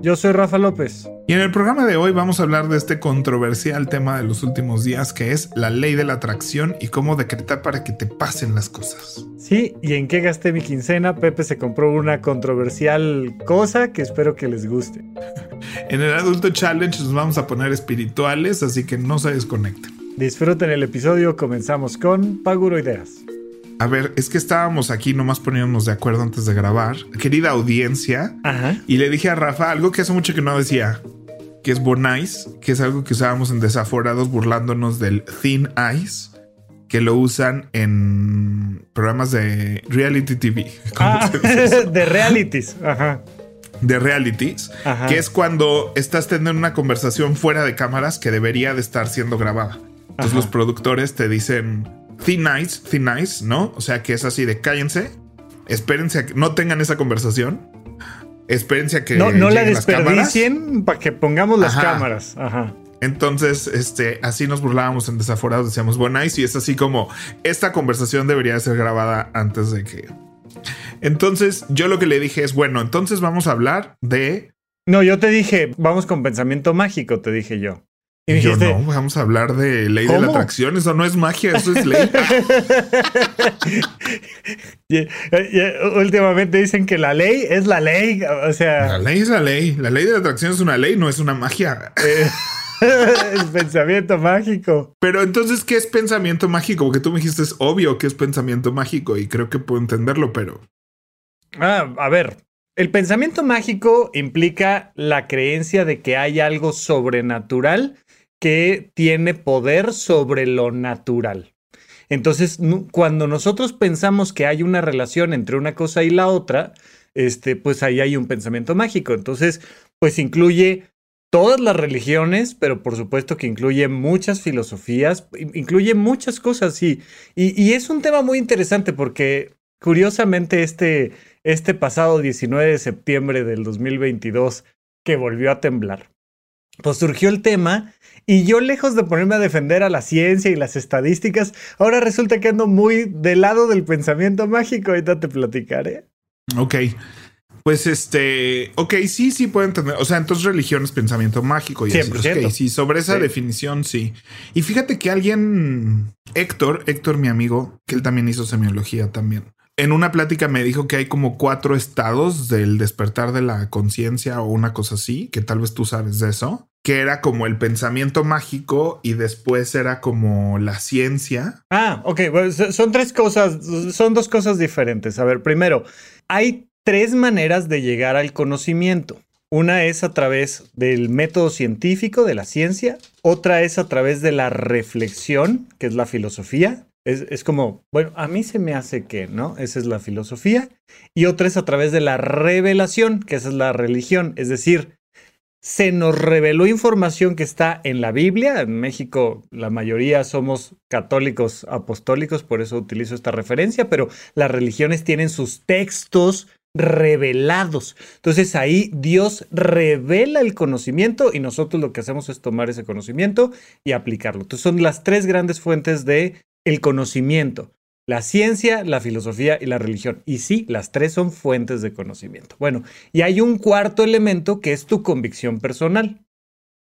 Yo soy Rafa López. Y en el programa de hoy vamos a hablar de este controversial tema de los últimos días que es la ley de la atracción y cómo decretar para que te pasen las cosas. Sí, y en qué gasté mi quincena, Pepe se compró una controversial cosa que espero que les guste. en el Adulto Challenge nos vamos a poner espirituales, así que no se desconecten. Disfruten el episodio, comenzamos con Paguro Ideas. A ver, es que estábamos aquí nomás poniéndonos de acuerdo antes de grabar. Querida audiencia. Y le dije a Rafa algo que hace mucho que no decía, que es Bonais, que es algo que usábamos en Desaforados burlándonos del Thin Ice, que lo usan en programas de reality TV. Ah, de realities. Ajá. De realities, que es cuando estás teniendo una conversación fuera de cámaras que debería de estar siendo grabada. Entonces los productores te dicen thin ice, thin ice, ¿no? O sea que es así de cállense, espérense a que no tengan esa conversación. Espérense a que no, no la desperdicien para que pongamos las cámaras. Ajá. Entonces, este, así nos burlábamos en desaforados, decíamos, bueno, y es así como esta conversación debería ser grabada antes de que. Entonces, yo lo que le dije es, bueno, entonces vamos a hablar de. No, yo te dije, vamos con pensamiento mágico, te dije yo. Y yo no, vamos a hablar de ley de la atracción. Eso no es magia, eso es ley. últimamente dicen que la ley es la ley. O sea, la ley es la ley. La ley de la atracción es una ley, no es una magia. es pensamiento mágico. Pero entonces, ¿qué es pensamiento mágico? Porque tú me dijiste es obvio que es pensamiento mágico y creo que puedo entenderlo, pero. Ah, a ver, el pensamiento mágico implica la creencia de que hay algo sobrenatural que tiene poder sobre lo natural. Entonces, cuando nosotros pensamos que hay una relación entre una cosa y la otra, este, pues ahí hay un pensamiento mágico. Entonces, pues incluye todas las religiones, pero por supuesto que incluye muchas filosofías, incluye muchas cosas, Y, y es un tema muy interesante porque curiosamente este, este pasado 19 de septiembre del 2022, que volvió a temblar, pues surgió el tema y yo lejos de ponerme a defender a la ciencia y las estadísticas, ahora resulta que ando muy del lado del pensamiento mágico. Ahorita te platicaré. Ok. Pues este, ok, sí, sí puedo entender. O sea, entonces religión es pensamiento mágico y así. Okay, sí, sobre esa definición, sí. Y fíjate que alguien, Héctor, Héctor, mi amigo, que él también hizo semiología también. En una plática me dijo que hay como cuatro estados del despertar de la conciencia o una cosa así, que tal vez tú sabes de eso que era como el pensamiento mágico y después era como la ciencia. Ah, ok, son tres cosas, son dos cosas diferentes. A ver, primero, hay tres maneras de llegar al conocimiento. Una es a través del método científico, de la ciencia. Otra es a través de la reflexión, que es la filosofía. Es, es, como, bueno, a mí se me hace que, ¿no? Esa es la filosofía. Y otra es a través de la revelación, que esa es la religión. Es decir, se nos reveló información que está en la Biblia. En México la mayoría somos católicos apostólicos, por eso utilizo esta referencia, pero las religiones tienen sus textos revelados. Entonces ahí Dios revela el conocimiento y nosotros lo que hacemos es tomar ese conocimiento y aplicarlo. Entonces son las tres grandes fuentes de el conocimiento la ciencia, la filosofía y la religión. Y sí, las tres son fuentes de conocimiento. Bueno, y hay un cuarto elemento que es tu convicción personal.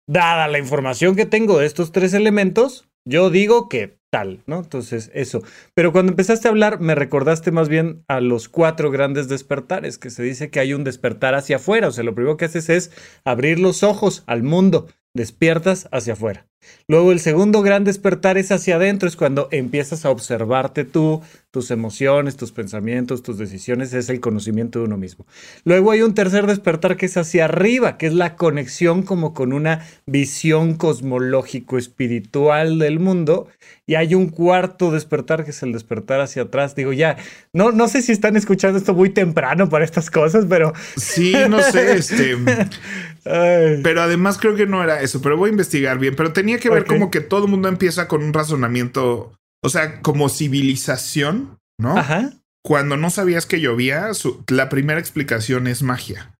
Dada la información que tengo de estos tres elementos, yo digo que tal, ¿no? Entonces, eso. Pero cuando empezaste a hablar, me recordaste más bien a los cuatro grandes despertares, que se dice que hay un despertar hacia afuera. O sea, lo primero que haces es abrir los ojos al mundo, despiertas hacia afuera. Luego el segundo gran despertar es hacia adentro, es cuando empiezas a observarte tú, tus emociones, tus pensamientos, tus decisiones, es el conocimiento de uno mismo. Luego hay un tercer despertar que es hacia arriba, que es la conexión como con una visión cosmológico espiritual del mundo. Y hay un cuarto despertar que es el despertar hacia atrás. Digo, ya, no, no sé si están escuchando esto muy temprano para estas cosas, pero... Sí, no sé, este... Pero además creo que no era eso, pero voy a investigar bien. Pero tenía que ver como que todo el mundo empieza con un razonamiento o sea, como civilización, ¿no? Ajá. Cuando no sabías que llovía, la primera explicación es magia,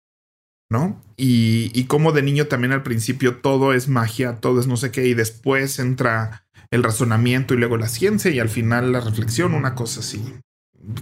¿no? Y, y como de niño también al principio todo es magia, todo es no sé qué, y después entra el razonamiento y luego la ciencia y al final la reflexión, una cosa así.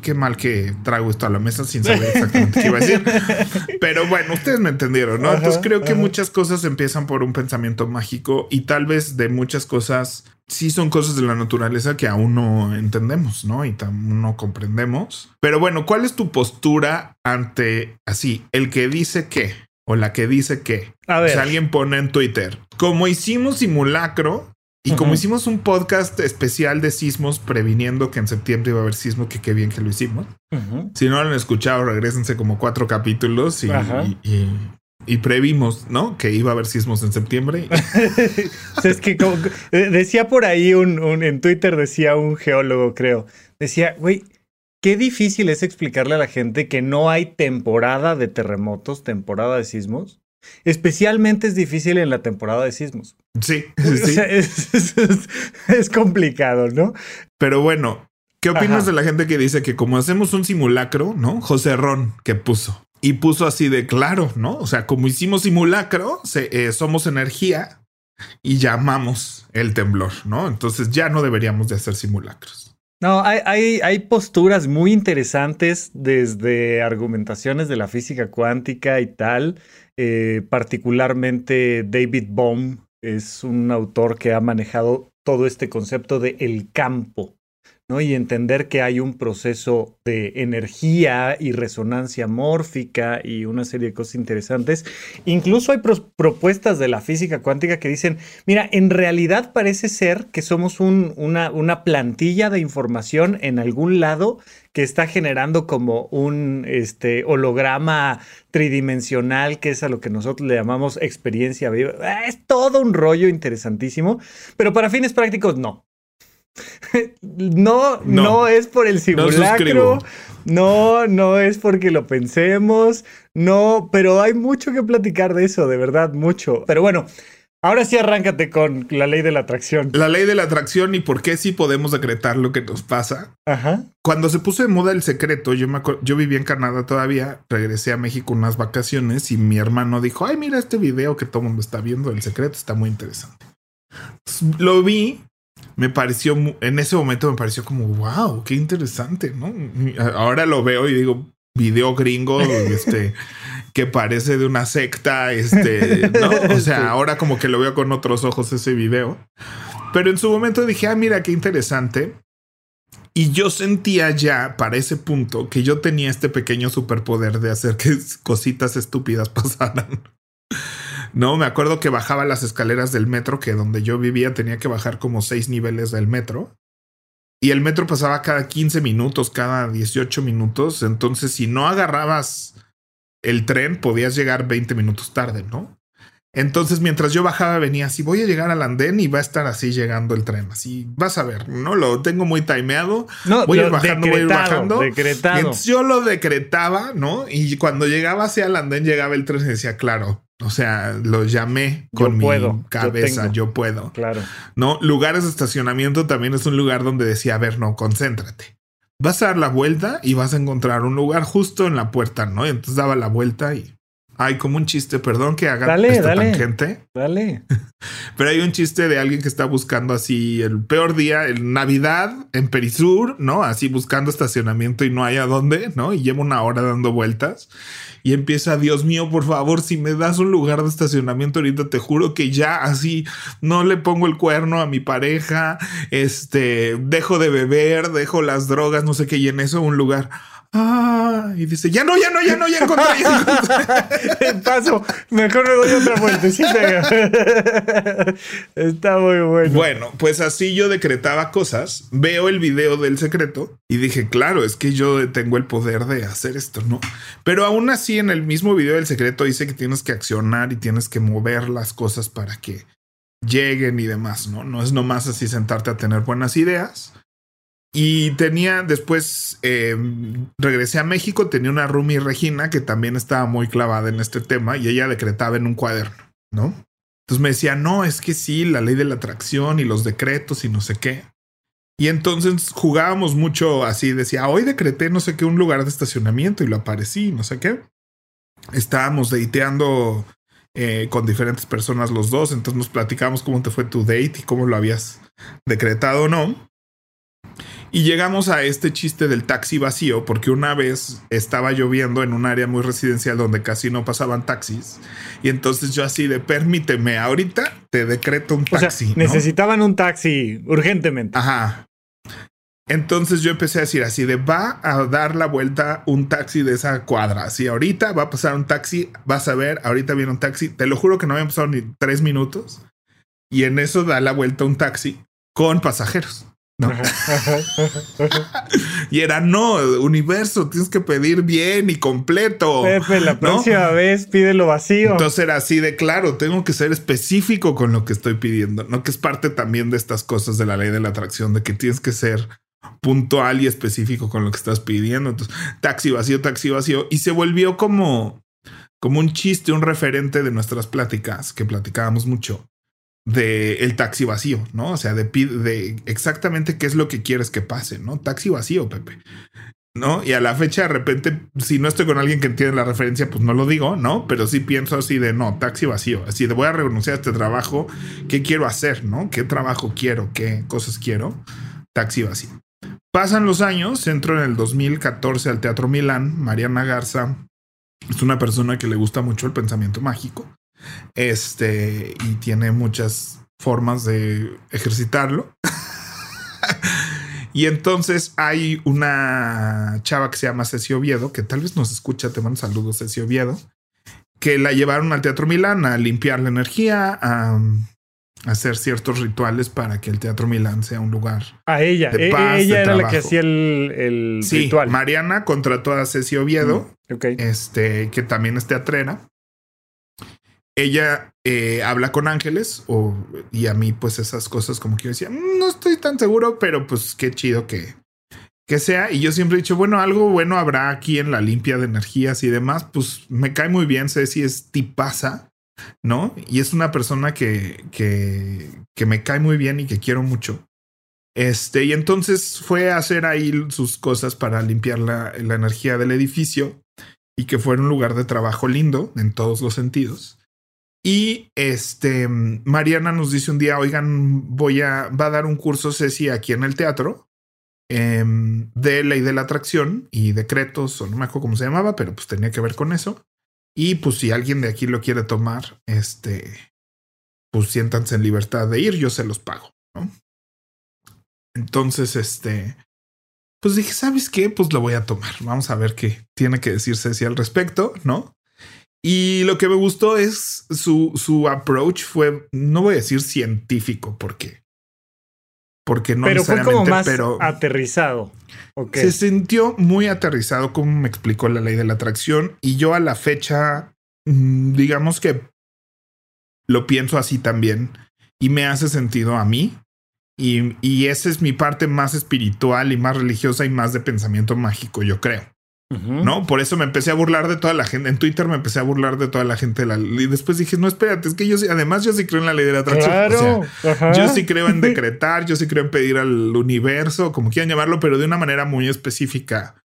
Qué mal que traigo esto a la mesa sin saber exactamente qué iba a decir. Pero bueno, ustedes me entendieron, ¿no? Entonces creo que muchas cosas empiezan por un pensamiento mágico y tal vez de muchas cosas sí son cosas de la naturaleza que aún no entendemos, ¿no? Y aún no comprendemos. Pero bueno, ¿cuál es tu postura ante así, el que dice qué? O la que dice qué. A ver. alguien pone en Twitter, como hicimos simulacro, y como hicimos un podcast especial de sismos previniendo que en septiembre iba a haber sismo, que qué bien que lo hicimos. Si no lo han escuchado, regresense como cuatro capítulos y, y, previmos, ¿no? Que iba a haber sismos en septiembre. es que eh, decía por ahí un, un, en Twitter, decía un geólogo, creo, decía, güey, qué difícil es explicarle a la gente que no hay temporada de terremotos, temporada de sismos Especialmente es difícil en la temporada de sismos. Sí, sí. es, complicado, ¿no? Pero bueno, ¿qué opinas de la gente que dice que como hacemos un simulacro, ¿no? José Ron que puso. Y puso así de claro, ¿no? O sea, como hicimos simulacro, eh, somos energía y llamamos el temblor, ¿no? Entonces ya no deberíamos de hacer simulacros. No, hay, hay, hay, posturas muy interesantes desde argumentaciones de la física cuántica y tal, eh, particularmente David Bohm es un autor que ha manejado todo este concepto de el campo, ¿no? Y entender que hay un proceso de energía y resonancia mórfica y una serie de cosas interesantes. Incluso hay propuestas de la física cuántica que dicen, mira, en realidad parece ser que somos una, plantilla de información en algún lado que está generando como un este, holograma tridimensional, que es a lo que nosotros le llamamos experiencia viva. Es todo un rollo interesantísimo, pero para fines prácticos no. no, no, es por el simulacro. No, no es porque lo pensemos. No, pero hay mucho que platicar de eso, de verdad, mucho. Pero bueno, Ahora sí arráncate con la ley de la atracción. La ley de la atracción y por qué sí podemos decretar lo que nos pasa. Ajá. Cuando se puso de moda el secreto, yo me yo vivía en Canadá todavía, regresé a México unas vacaciones y mi hermano dijo, ay, mira este video que todo el mundo está viendo, el secreto está muy interesante. lo vi, me pareció, en ese momento me pareció como, wow, qué interesante, ¿no? Ahora lo veo y digo, video gringo, este que parece de una secta, este, ¿no? O sea, ahora como que lo veo con otros ojos ese video. Pero en su momento dije, ah, mira qué interesante. Y yo sentía ya para ese punto que yo tenía este pequeño superpoder de hacer que cositas estúpidas pasaran. No, me acuerdo que bajaba las escaleras del metro, que donde yo vivía tenía que bajar como seis niveles del metro. Y el metro pasaba cada 15 minutos, cada 18 minutos. Entonces, si no agarrabas el tren podías llegar 20 minutos tarde, ¿no? Entonces, mientras yo bajaba, venía así, voy a llegar al andén y va a estar así llegando el tren. Así, vas a ver, no lo tengo muy timeado. No, voy a ir bajando, voy a ir bajando. Decretado. yo lo decretaba, ¿no? Y cuando llegaba hacia el andén, llegaba el tren y decía, claro, o sea, lo llamé con mi cabeza, yo, puedo. Claro. No, lugares de estacionamiento también es un lugar donde decía, a ver, no, concéntrate vas a dar la vuelta y vas a encontrar un lugar justo en la puerta, ¿no? Y entonces daba la vuelta y hay como un chiste, perdón que haga dale, esta dale, tangente. Dale. Pero hay un chiste de alguien que está buscando así el peor día, en Navidad, en Perisur, ¿no? Así buscando estacionamiento y no hay a dónde, ¿no? Y lleva una hora dando vueltas y empieza, Dios mío, por favor, si me das un lugar de estacionamiento ahorita, te juro que ya así no le pongo el cuerno a mi pareja, este, dejo de beber, dejo las drogas, no sé qué, y en eso un lugar. Ah, y dice, ya no, ya no, ya no, ya encontré, ya Paso, mejor me doy otra vueltecita. Está muy bueno. Bueno, pues así yo decretaba cosas, veo el video del secreto y dije, claro, es que yo tengo el poder de hacer esto, ¿no? Pero aún así en el mismo video del secreto dice que tienes que accionar y tienes que mover las cosas para que lleguen y demás, ¿no? No es nomás así sentarte a tener buenas ideas y tenía, después eh, regresé a México, tenía una roomie Regina que también estaba muy clavada en este tema y ella decretaba en un cuaderno, ¿no? Entonces me decía, no, es que sí, la ley de la atracción y los decretos y no sé qué. Y entonces jugábamos mucho así, decía, hoy decreté no sé qué, un lugar de estacionamiento y lo aparecí, no sé qué. Estábamos dateando eh, con diferentes personas los dos, entonces nos platicamos cómo te fue tu date y cómo lo habías decretado o no. Y llegamos a este chiste del taxi vacío, porque una vez estaba lloviendo en un área muy residencial donde casi no pasaban taxis. Y entonces yo así de, permíteme, ahorita te decreto un taxi. Necesitaban un taxi urgentemente. Ajá. Entonces yo empecé a decir así de, va a dar la vuelta un taxi de esa cuadra. Así ahorita va a pasar un taxi, vas a ver, ahorita viene un taxi. Te lo juro que no habían pasado ni tres minutos. Y en eso da la vuelta un taxi con pasajeros. y era, no, universo, tienes que pedir bien y completo. Pepe, la próxima vez pídelo vacío. Entonces era así de claro, tengo que ser específico con lo que estoy pidiendo, ¿no? Que es parte también de estas cosas de la ley de la atracción, de que tienes que ser puntual y específico con lo que estás pidiendo. Entonces, taxi vacío, taxi vacío. Y se volvió como, como un chiste, un referente de nuestras pláticas, que platicábamos mucho de el taxi vacío, ¿no? O sea, de, de exactamente qué es lo que quieres que pase, ¿no? Taxi vacío, Pepe. ¿No? Y a la fecha, de repente, si no estoy con alguien que entiende la referencia, pues no lo digo, ¿no? Pero sí pienso así de, no, taxi vacío. Así de, voy a renunciar a este trabajo. ¿Qué quiero hacer, no? ¿Qué trabajo quiero? ¿Qué cosas quiero? Taxi vacío. Pasan los años, entro en el 2014 al Teatro Milán. Mariana Garza es una persona que le gusta mucho el pensamiento mágico. Este, y tiene muchas formas de ejercitarlo. y entonces hay una chava que se llama Ceci Oviedo, que tal vez nos escucha, te mando saludos, Ceci Oviedo, que la llevaron al Teatro Milán a limpiar la energía, a, hacer ciertos rituales para que el Teatro Milán sea un lugar. A ella, de e, ella era la que hacía el, el sí, ritual. Mariana contrató a Ceci Oviedo, mm, este, que también es teatrera ella eh, habla con ángeles o, y a mí pues esas cosas como que yo decía, mm, no estoy tan seguro, pero pues qué chido que, que sea. Y yo siempre he dicho, bueno, algo bueno habrá aquí en la limpia de energías y demás. Pues me cae muy bien, sé si es tipaza, ¿no? Y es una persona que, que, que me cae muy bien y que quiero mucho. Este, y entonces fue a hacer ahí sus cosas para limpiar la, la energía del edificio y que fuera un lugar de trabajo lindo en todos los sentidos. Y este, Mariana nos dice un día, oigan, voy a, va a dar un curso Ceci aquí en el teatro em, de ley de la atracción y decretos, o no me acuerdo cómo se llamaba, pero pues tenía que ver con eso. Y pues si alguien de aquí lo quiere tomar, este, pues siéntanse en libertad de ir, yo se los pago, ¿no? Entonces, este, pues dije, ¿sabes qué? Pues lo voy a tomar. Vamos a ver qué tiene que decir Ceci al respecto, ¿no? Y lo que me gustó es su, su approach fue, no voy a decir científico, porque, porque no pero fue como más aterrizado. Se sintió muy aterrizado como me explicó la ley de la atracción y yo a la fecha, mm, digamos que lo pienso así también y me hace sentido a mí. Y, y esa es mi parte más espiritual y más religiosa y más de pensamiento mágico, yo creo. ¿No? Por eso me empecé a burlar de toda la gente. En Twitter me empecé a burlar de toda la gente. y después dije, no, espérate, es que yo sí, además yo sí creo en la ley de la atracción. yo sí creo en decretar, yo sí creo en pedir al universo, como quieran llamarlo, pero de una manera muy específica,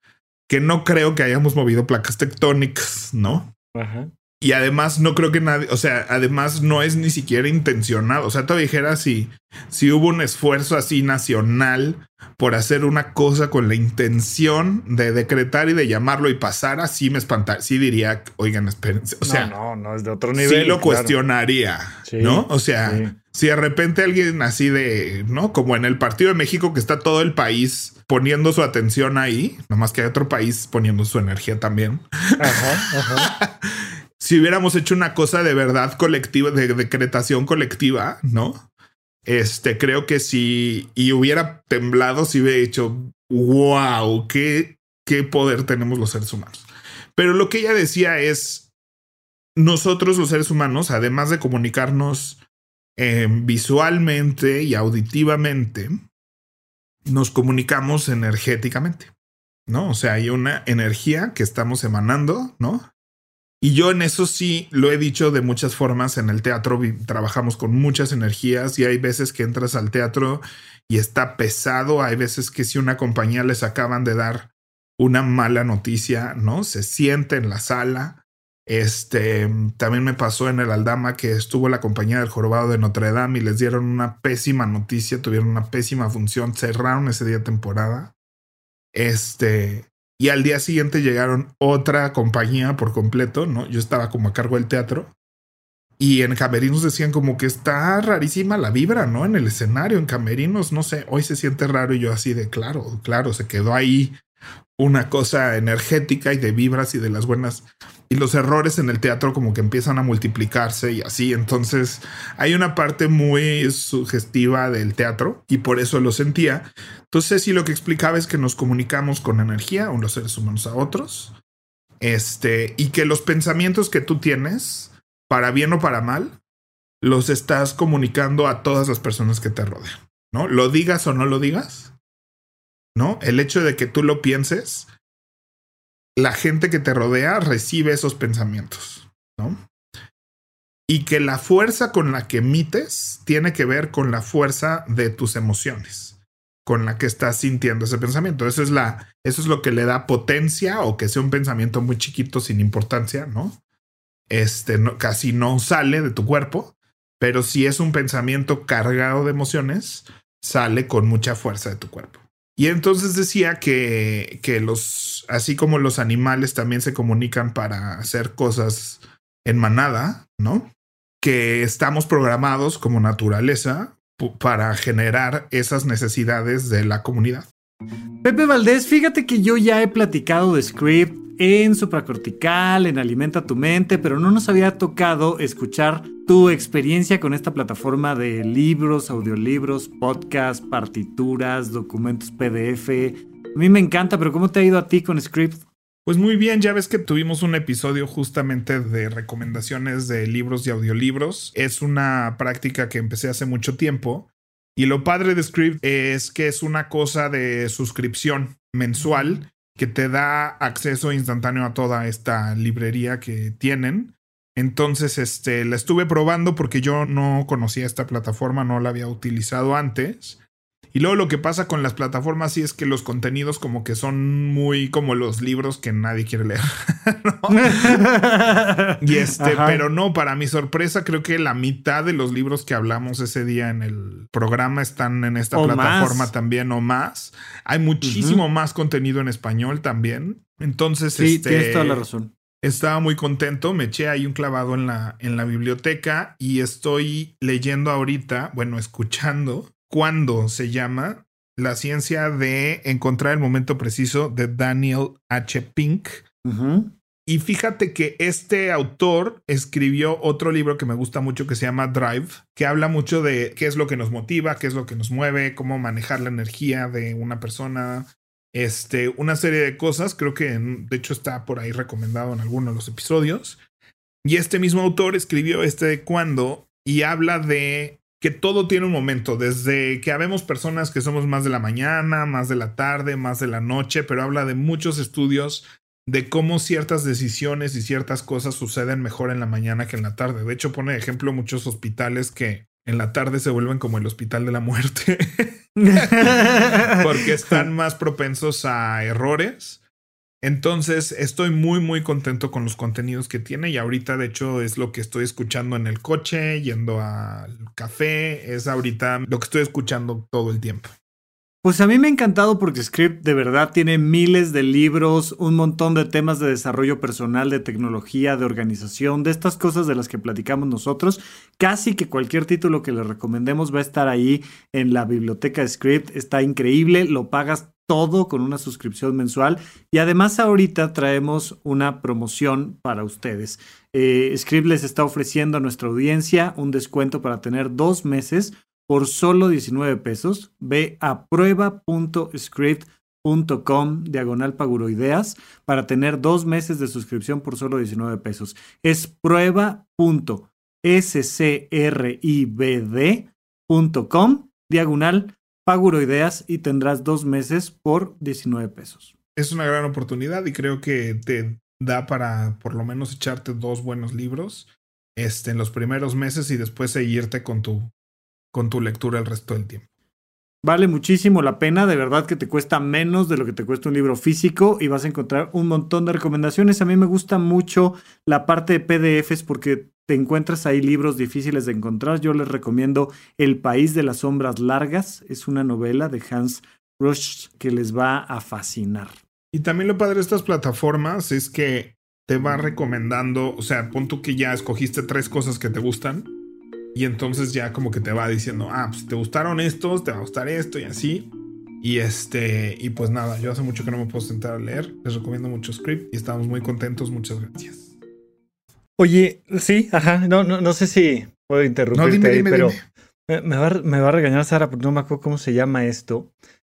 que no creo que hayamos movido placas tectónicas, ¿no? Ajá. Y además no creo que nadie, o sea, además no es ni siquiera intencionado. O sea, te dijera si, si hubo un esfuerzo así nacional por hacer una cosa con la intención de decretar y de llamarlo y pasar así me espantaría. Sí diría, oigan, espérense. O sea, no, no, es de otro nivel. Sí lo cuestionaría, ¿no? O sea, Si de repente alguien así de, ¿no? Como en el partido de México que está todo el país poniendo su atención ahí, nomás que hay otro país poniendo su energía también. Ajá, ajá. si hubiéramos hecho una cosa de verdad colectiva, de decretación colectiva, ¿no? Este, creo que si y hubiera temblado, si hubiera hecho, wow, qué, qué poder tenemos los seres humanos. Pero lo que ella decía es, nosotros los seres humanos, además de comunicarnos eh, visualmente y auditivamente, nos comunicamos energéticamente, ¿no? O sea, hay una energía que estamos emanando, ¿no? Y yo en eso sí lo he dicho de muchas formas. En el teatro trabajamos con muchas energías y hay veces que entras al teatro y está pesado. Hay veces que si una compañía les acaban de dar una mala noticia, ¿no? Se siente en la sala este también me pasó en el Aldama que estuvo la compañía del Jorobado de Notre Dame y les dieron una pésima noticia, tuvieron una pésima función, cerraron ese día temporada. Este, y al día siguiente llegaron otra compañía por completo, ¿no? Yo estaba como a cargo del teatro. Y en Camerinos decían como que está rarísima la vibra, ¿no? En el escenario, en Camerinos, no sé, hoy se siente raro y yo así de claro, claro, se quedó ahí una cosa energética y de vibras y de las buenas y los errores en el teatro como que empiezan a multiplicarse y así. Entonces hay una parte muy sugestiva del teatro y por eso lo sentía. Entonces sí lo que explicaba es que nos comunicamos con energía, los seres humanos a otros. Este, y que los pensamientos que tú tienes, para bien o para mal, los estás comunicando a todas las personas que te rodean, ¿no? Lo digas o no lo digas, ¿no? El hecho de que tú lo pienses la gente que te rodea recibe esos pensamientos, ¿no? Y que la fuerza con la que emites tiene que ver con la fuerza de tus emociones, con la que estás sintiendo ese pensamiento. Eso es la, eso es lo que le da potencia o que sea un pensamiento muy chiquito sin importancia, ¿no? Este no, casi no sale de tu cuerpo, pero si es un pensamiento cargado de emociones, sale con mucha fuerza de tu cuerpo. Y entonces decía que, que los, así como los animales también se comunican para hacer cosas en manada, ¿no? Que estamos programados como naturaleza para generar esas necesidades de la comunidad. Pepe Valdés, fíjate que yo ya he platicado de Script en supracortical, en Alimenta tu mente, pero no nos había tocado escuchar tu experiencia con esta plataforma de libros, audiolibros, podcasts, partituras, documentos PDF. A mí me encanta, pero ¿cómo te ha ido a ti con Script? Pues muy bien, ya ves que tuvimos un episodio justamente de recomendaciones de libros y audiolibros. Es una práctica que empecé hace mucho tiempo. Y lo padre de Script es que es una cosa de suscripción mensual que te da acceso instantáneo a toda esta librería que tienen. Entonces, este, la estuve probando porque yo no conocía esta plataforma, no la había utilizado antes. Y luego lo que pasa con las plataformas sí es que los contenidos como que son muy como los libros que nadie quiere leer. y este, pero no, para mi sorpresa, creo que la mitad de los libros que hablamos ese día en el programa están en esta plataforma también o más. Hay muchísimo más contenido en español también. Entonces, sí, este, tienes toda la razón. Estaba muy contento, me eché ahí un clavado en la, en la biblioteca y estoy leyendo ahorita, bueno, escuchando cuando se llama La ciencia de encontrar el momento preciso de Daniel H. Pink. Y fíjate que este autor escribió otro libro que me gusta mucho que se llama Drive, que habla mucho de qué es lo que nos motiva, qué es lo que nos mueve, cómo manejar la energía de una persona, este, una serie de cosas. Creo que de hecho está por ahí recomendado en alguno de los episodios. Y este mismo autor escribió este de cuando y habla de que todo tiene un momento, desde que habemos personas que somos más de la mañana, más de la tarde, más de la noche, pero habla de muchos estudios de cómo ciertas decisiones y ciertas cosas suceden mejor en la mañana que en la tarde. De hecho, pone de ejemplo muchos hospitales que en la tarde se vuelven como el hospital de la muerte, porque están más propensos a errores entonces estoy muy muy contento con los contenidos que tiene y ahorita de hecho es lo que estoy escuchando en el coche, yendo al café, es ahorita lo que estoy escuchando todo el tiempo. Pues a mí me ha encantado porque Script de verdad tiene miles de libros, un montón de temas de desarrollo personal, de tecnología, de organización, de estas cosas de las que platicamos nosotros. Casi que cualquier título que les recomendemos va a estar ahí en la biblioteca de Script. Está increíble, lo pagas todo con una suscripción mensual y además ahorita traemos una promoción para ustedes. Eh, les está ofreciendo a nuestra audiencia un descuento para tener dos meses por solo 19 pesos. Ve a prueba.script.com diagonal paguroideas para tener dos meses de suscripción por solo 19 pesos. Es prueba.scribd.com diagonal paguroideas y tendrás dos meses por 19 pesos. Es una gran oportunidad y creo que te da para por lo menos echarte dos buenos libros este, en los primeros meses y después seguirte con tu con tu lectura el resto del tiempo. Vale muchísimo la pena, de verdad que te cuesta menos de lo que te cuesta un libro físico y vas a encontrar un montón de recomendaciones. A mí me gusta mucho la parte de PDFs porque te encuentras ahí libros difíciles de encontrar. Yo les recomiendo El País de las Sombras Largas, es una novela de Hans Rush que les va a fascinar. Y también lo padre de estas plataformas es que te va recomendando, o sea, pon tú que ya escogiste tres cosas que te gustan y entonces ya como que te va diciendo, ah, pues te gustaron estos, te va a gustar esto y así. Y este, y pues nada, yo hace mucho que no me puedo sentar a leer. Les recomiendo mucho Script y estamos muy contentos. Muchas gracias. Oye, sí, ajá, no, no, no sé si puedo interrumpirte ahí, pero Me, va, me va a regañar Sara porque no me acuerdo cómo se llama esto.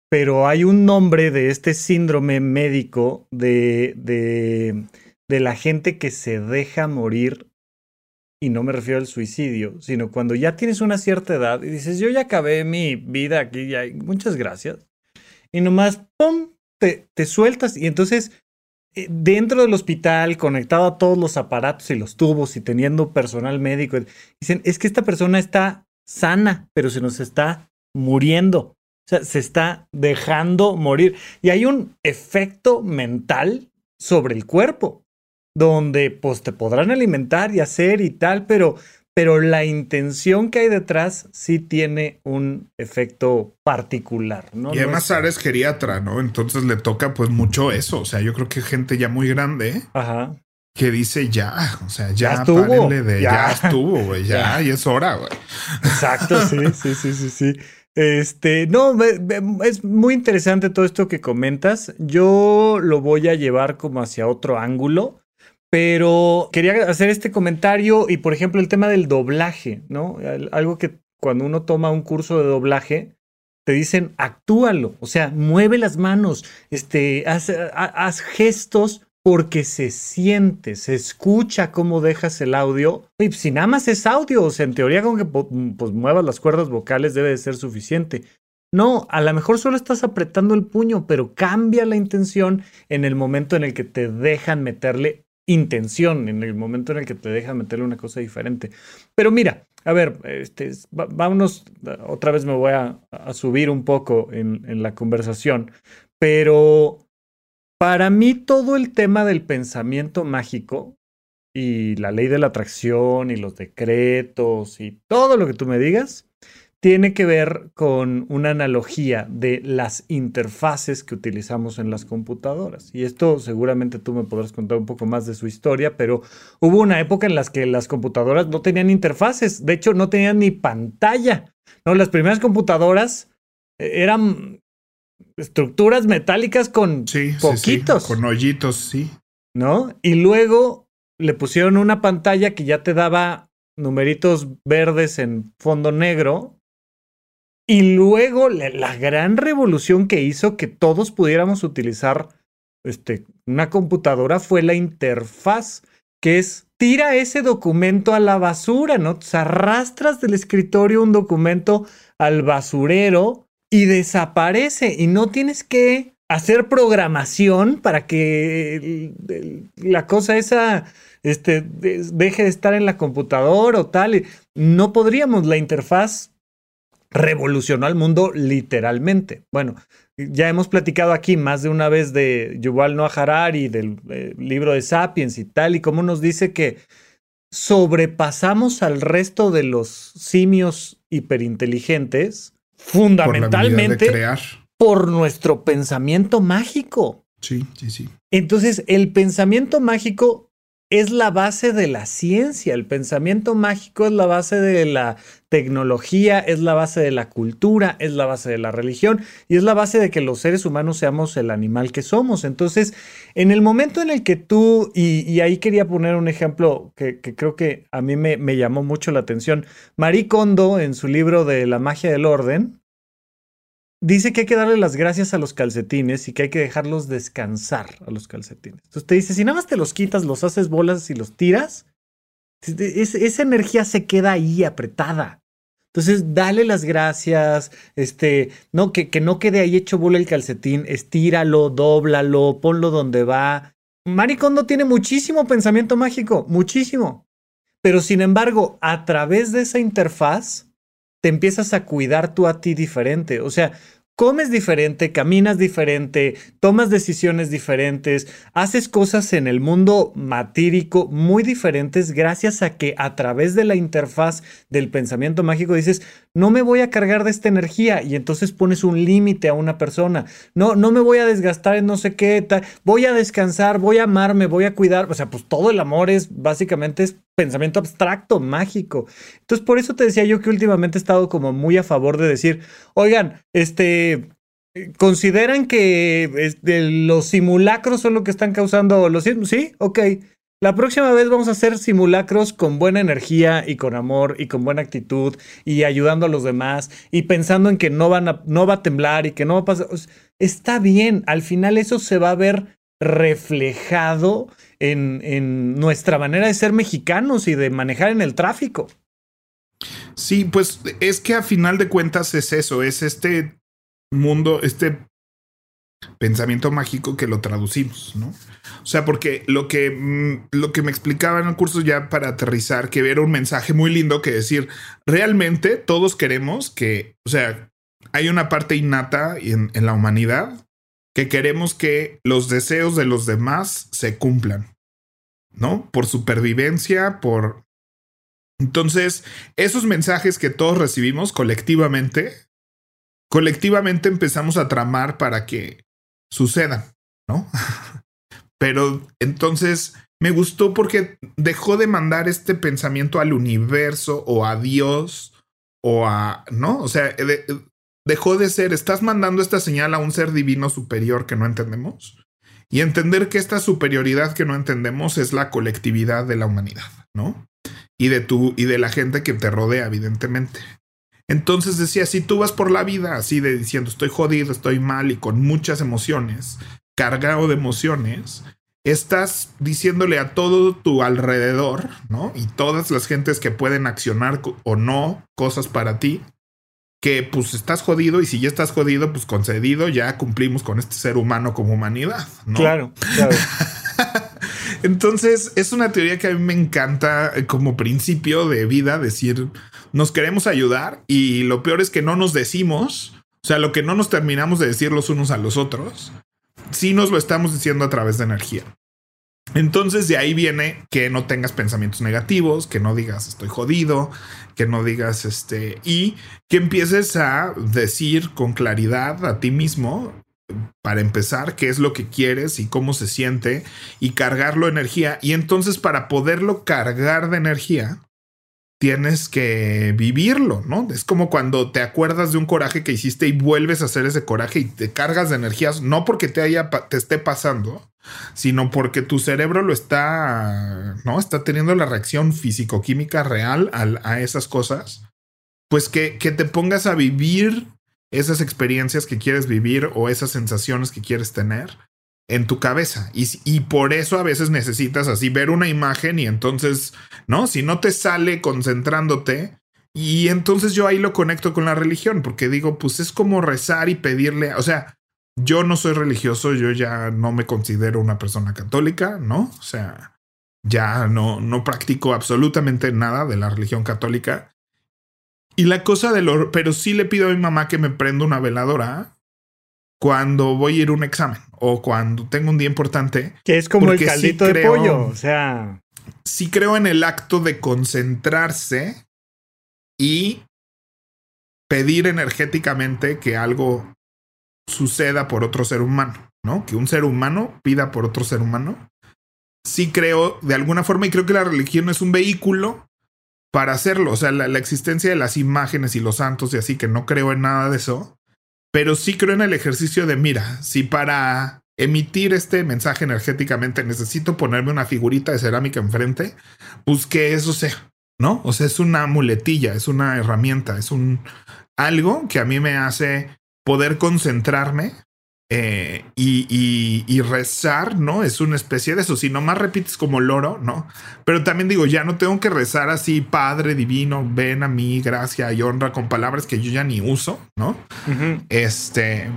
Pero hay un nombre de este síndrome médico de, de, de la gente que se deja morir y no me refiero al suicidio, sino cuando ya tienes una cierta edad y dices, yo ya acabé mi vida aquí, ya, muchas gracias. Y nomás, ¡pum!, te, te sueltas y entonces eh, dentro del hospital, conectado a todos los aparatos y los tubos y teniendo personal médico, dicen, es que esta persona está sana, pero se nos está muriendo. O sea, se está dejando morir. Y hay un efecto mental sobre el cuerpo donde pues te podrán alimentar y hacer y tal, pero, pero la intención que hay detrás sí tiene un efecto particular, ¿no? Y además Sara es geriatra, ¿no? Entonces le toca pues mucho eso, o sea, yo creo que gente ya muy grande. Ajá. Que dice ya, o sea, ya, estuvo, de ya. estuvo, güey, ya, ya, y es hora, güey. Exacto, sí, sí, sí, sí, sí. Este, no, es muy interesante todo esto que comentas. Yo lo voy a llevar como hacia otro ángulo. Pero quería hacer este comentario y, por ejemplo, el tema del doblaje, ¿no? Algo que cuando uno toma un curso de doblaje, te dicen, actúalo, o sea, mueve las manos, este, haz, gestos porque se siente, se escucha cómo dejas el audio. Y si nada más es audio, o sea, en teoría con que pues, muevas las cuerdas vocales debe de ser suficiente. No, a lo mejor solo estás apretando el puño, pero cambia la intención en el momento en el que te dejan meterle intención en el momento en el que te deja meterle una cosa diferente. Pero mira, a ver, este, vámonos, otra vez me voy a, subir un poco en, en la conversación, pero para mí todo el tema del pensamiento mágico y la ley de la atracción y los decretos y todo lo que tú me digas, tiene que ver con una analogía de las interfaces que utilizamos en las computadoras. Y esto seguramente tú me podrás contar un poco más de su historia, pero hubo una época en la que las computadoras no tenían interfaces, de hecho no tenían ni pantalla. No, las primeras computadoras eh, eran estructuras metálicas con poquitos. con hoyitos, sí. ¿No? Y luego le pusieron una pantalla que ya te daba numeritos verdes en fondo negro y luego la, gran revolución que hizo que todos pudiéramos utilizar este, una computadora fue la interfaz, que es tira ese documento a la basura, ¿no? Arrastras del escritorio un documento al basurero y desaparece y no tienes que hacer programación para que la cosa esa este, deje de estar en la computadora o tal. No podríamos, la interfaz revolucionó al mundo literalmente. Bueno, ya hemos platicado aquí más de una vez de Yuval Noah Harari, del eh, libro de Sapiens y tal, y cómo nos dice que sobrepasamos al resto de los simios hiperinteligentes fundamentalmente por nuestro pensamiento mágico. Sí, sí, sí. Entonces, el pensamiento mágico es la base de la ciencia, el pensamiento mágico es la base de la tecnología, es la base de la cultura, es la base de la religión y es la base de que los seres humanos seamos el animal que somos. Entonces, en el momento en el que tú, y, ahí quería poner un ejemplo que, creo que a mí me, me llamó mucho la atención, Marie Kondo en su libro de La magia del orden, dice que hay que darle las gracias a los calcetines y que hay que dejarlos descansar a los calcetines. Entonces te dice, si nada más te los quitas, los haces bolas y los tiras, esa energía se queda ahí apretada. Entonces, dale las gracias, este, no, que, que no quede ahí hecho bola el calcetín, estíralo, dóblalo, ponlo donde va. Maricondo tiene muchísimo pensamiento mágico, muchísimo. Pero sin embargo, a través de esa interfaz, te empiezas a cuidar tú a ti diferente. O sea, comes diferente, caminas diferente, tomas decisiones diferentes, haces cosas en el mundo matírico muy diferentes gracias a que a través de la interfaz del pensamiento mágico dices, no me voy a cargar de esta energía y entonces pones un límite a una persona. No, no me voy a desgastar en no sé qué, voy a descansar, voy a amarme, voy a cuidar. O sea, pues todo el amor es básicamente pensamiento abstracto, mágico. Entonces, por eso te decía yo que últimamente he estado como muy a favor de decir, oigan, este, ¿consideran que los simulacros son lo que están causando los sismos? Sí, ok. La próxima vez vamos a hacer simulacros con buena energía y con amor y con buena actitud y ayudando a los demás y pensando en que no, van a, no va a temblar y que no va a pasar. Está bien, al final eso se va a ver reflejado en, nuestra manera de ser mexicanos y de manejar en el tráfico. Sí, pues es que a final de cuentas es eso, es este mundo, este pensamiento mágico que lo traducimos, ¿no? O sea, porque lo que, mm, lo que me explicaba en el curso ya para aterrizar, que era un mensaje muy lindo que decir, realmente todos queremos que, o sea, hay una parte innata en la humanidad que queremos que los deseos de los demás se cumplan, ¿no? Por supervivencia, por... Entonces, esos mensajes que todos recibimos colectivamente, colectivamente empezamos a tramar para que sucedan, ¿no? Pero entonces me gustó porque dejó de mandar este pensamiento al universo o a Dios o a, ¿no? O sea, dejó de ser, estás mandando esta señal a un ser divino superior que no entendemos y entender que esta superioridad que no entendemos es la colectividad de la humanidad, ¿no? Y de tú y de la gente que te rodea, evidentemente. Entonces decía, si tú vas por la vida así de diciendo estoy jodido, estoy mal y con muchas emociones, cargado de emociones, estás diciéndole a todo tu alrededor, ¿no? Y todas las gentes que pueden accionar o no cosas para ti, que pues estás jodido y si ya estás jodido, pues concedido, ya cumplimos con este ser humano como humanidad, ¿no? Claro, claro. Entonces, es una teoría que a mí me encanta eh, como principio de vida, decir, nos queremos ayudar y lo peor es que no nos decimos, o sea, lo que no nos terminamos de decir los unos a los otros, sí nos lo estamos diciendo a través de energía. Entonces de ahí viene que no tengas pensamientos negativos, que no digas estoy jodido, que no digas este y que empieces a decir con claridad a ti mismo para empezar qué es lo que quieres y cómo se siente y cargarlo energía. Y entonces para poderlo cargar de energía tienes que vivirlo, ¿no? Es como cuando te acuerdas de un coraje que hiciste y vuelves a hacer ese coraje y te cargas de energías, no porque te haya te esté pasando, sino porque tu cerebro lo está, ¿no? Está teniendo la reacción físico-química real a, esas cosas. Pues que, que te pongas a vivir esas experiencias que quieres vivir o esas sensaciones que quieres tener en tu cabeza. Y, y, por eso a veces necesitas así ver una imagen y entonces, ¿no? Si no te sale concentrándote, y entonces yo ahí lo conecto con la religión, porque digo, pues es como rezar y pedirle, o sea, yo no soy religioso, yo ya no me considero una persona católica, ¿no? O sea, ya no, no practico absolutamente nada de la religión católica. Y la cosa de lo, pero sí le pido a mi mamá que me prenda una veladora cuando voy a ir a un examen o cuando tengo un día importante. Que es como el caldito de pollo, o sea. Sí creo en el acto de concentrarse y pedir energéticamente que algo suceda por otro ser humano, ¿no? Que un ser humano pida por otro ser humano. Sí creo de alguna forma y creo que la religión es un vehículo para hacerlo. O sea, la, existencia de las imágenes y los santos y así, que no creo en nada de eso. Pero sí creo en el ejercicio de, mira, si para emitir este mensaje energéticamente necesito ponerme una figurita de cerámica enfrente, pues que eso sea, ¿no? O sea, es una muletilla, es una herramienta, es un algo que a mí me hace poder concentrarme eh, y, rezar, ¿no? Es una especie de eso. Si nomás repites como loro, ¿no? Pero también digo, ya no tengo que rezar así, Padre Divino, ven a mí, gracia y honra con palabras que yo ya ni uso, ¿no? Este,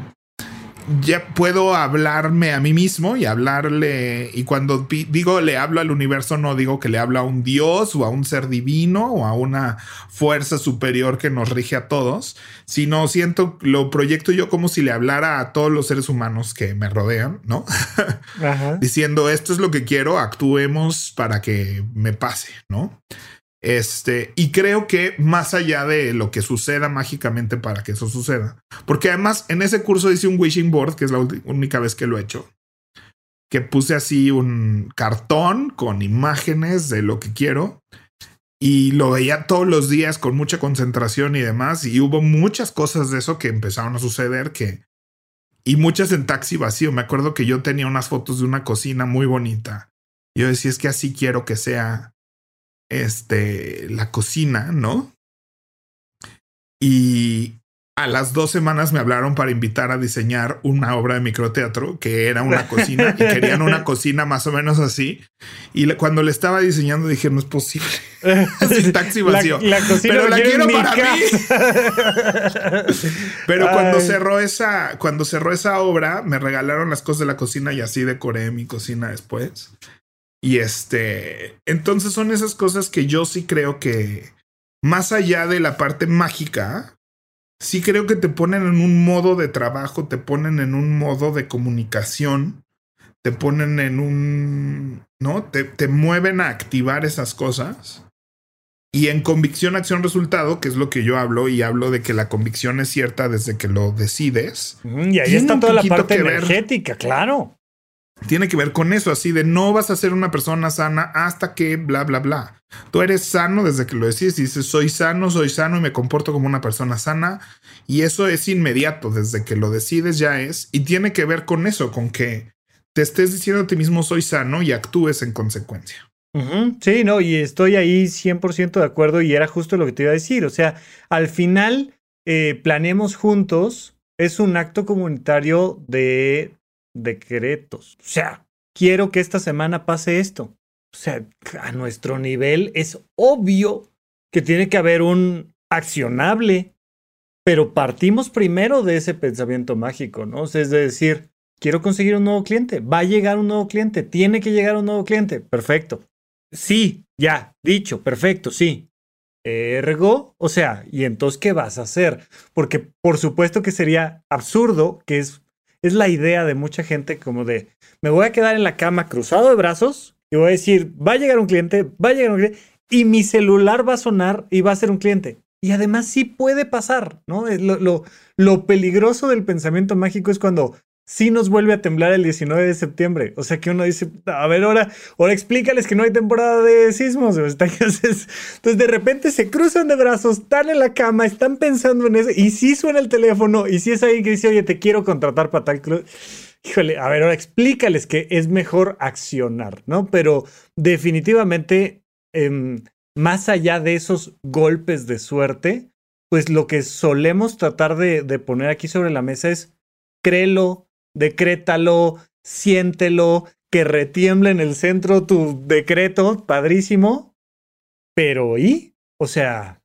ya puedo hablarme a mí mismo y hablarle. Y cuando digo le hablo al universo, no digo que le hablo a un Dios o a un ser divino o a una fuerza superior que nos rige a todos, sino siento, lo proyecto yo como si le hablara a todos los seres humanos que me rodean, ¿no? Diciendo esto es lo que quiero, actuemos para que me pase, ¿no? Este, y creo que más allá de lo que suceda mágicamente para que eso suceda, porque además en ese curso hice un wishing board, que es la única vez que lo he hecho, que puse así un cartón con imágenes de lo que quiero y lo veía todos los días con mucha concentración y demás, y hubo muchas cosas de eso que empezaron a suceder que y muchas en taxi vacío. Me acuerdo que yo tenía unas fotos de una cocina muy bonita. Yo decía, es que así quiero que sea este, la cocina, ¿no? Y a las dos semanas me hablaron para invitar a diseñar una obra de microteatro que era una cocina y querían una cocina más o menos así. Y cuando le estaba diseñando dije, no es posible. Taxi vacío. Pero la quiero para mí. Pero cuando cerró esa, cuando cerró esa obra, me regalaron las cosas de la cocina y así decoré mi cocina después. Y este, entonces son esas cosas que yo sí creo que, más allá de la parte mágica, sí creo que te ponen en un modo de trabajo, te ponen en un modo de comunicación, te ponen en un, ¿no? Te, te mueven a activar esas cosas. Y en convicción, acción, resultado, que es lo que yo hablo, y hablo de que la convicción es cierta desde que lo decides. Y ahí está toda la parte energética, claro tiene que ver con eso, así de no vas a ser una persona sana hasta que bla, bla, bla. Tú eres sano desde que lo decides y dices, soy sano, soy sano y me comporto como una persona sana. Y eso es inmediato, desde que lo decides ya es. Y tiene que ver con eso, con que te estés diciendo a ti mismo, soy sano y actúes en consecuencia. Sí, no, y estoy ahí 100% de acuerdo y era justo lo que te iba a decir. O sea, al final, eh, planeemos juntos, es un acto comunitario de decretos. O sea, quiero que esta semana pase esto. O sea, a nuestro nivel es obvio que tiene que haber un accionable, pero partimos primero de ese pensamiento mágico, ¿no? es decir, quiero conseguir un nuevo cliente, va a llegar un nuevo cliente, tiene que llegar un nuevo cliente, perfecto. Sí, ya, dicho, perfecto, sí. Ergo, o sea, ¿y entonces qué vas a hacer? Porque por supuesto que sería absurdo, que es es la idea de mucha gente como de, me voy a quedar en la cama cruzado de brazos y voy a decir, va a llegar un cliente, va a llegar un cliente, y mi celular va a sonar y va a ser un cliente. Y además sí puede pasar, ¿no? Lo, lo, lo peligroso del pensamiento mágico es cuando sí nos vuelve a temblar el 19 de septiembre. O sea que uno dice, a ver, ahora, ahora explícales que no hay temporada de sismos. Entonces, de repente se cruzan de brazos, están en la cama, están pensando en eso, y sí suena el teléfono, y si es alguien que dice, oye, te quiero contratar para tal club. Híjole, a ver, ahora explícales que es mejor accionar, ¿no? Pero definitivamente, em, más allá de esos golpes de suerte, pues lo que solemos tratar de poner aquí sobre la mesa es créelo, decrétalo, siéntelo, que retiemble en el centro tu decreto, padrísimo. Pero ¿y? O sea...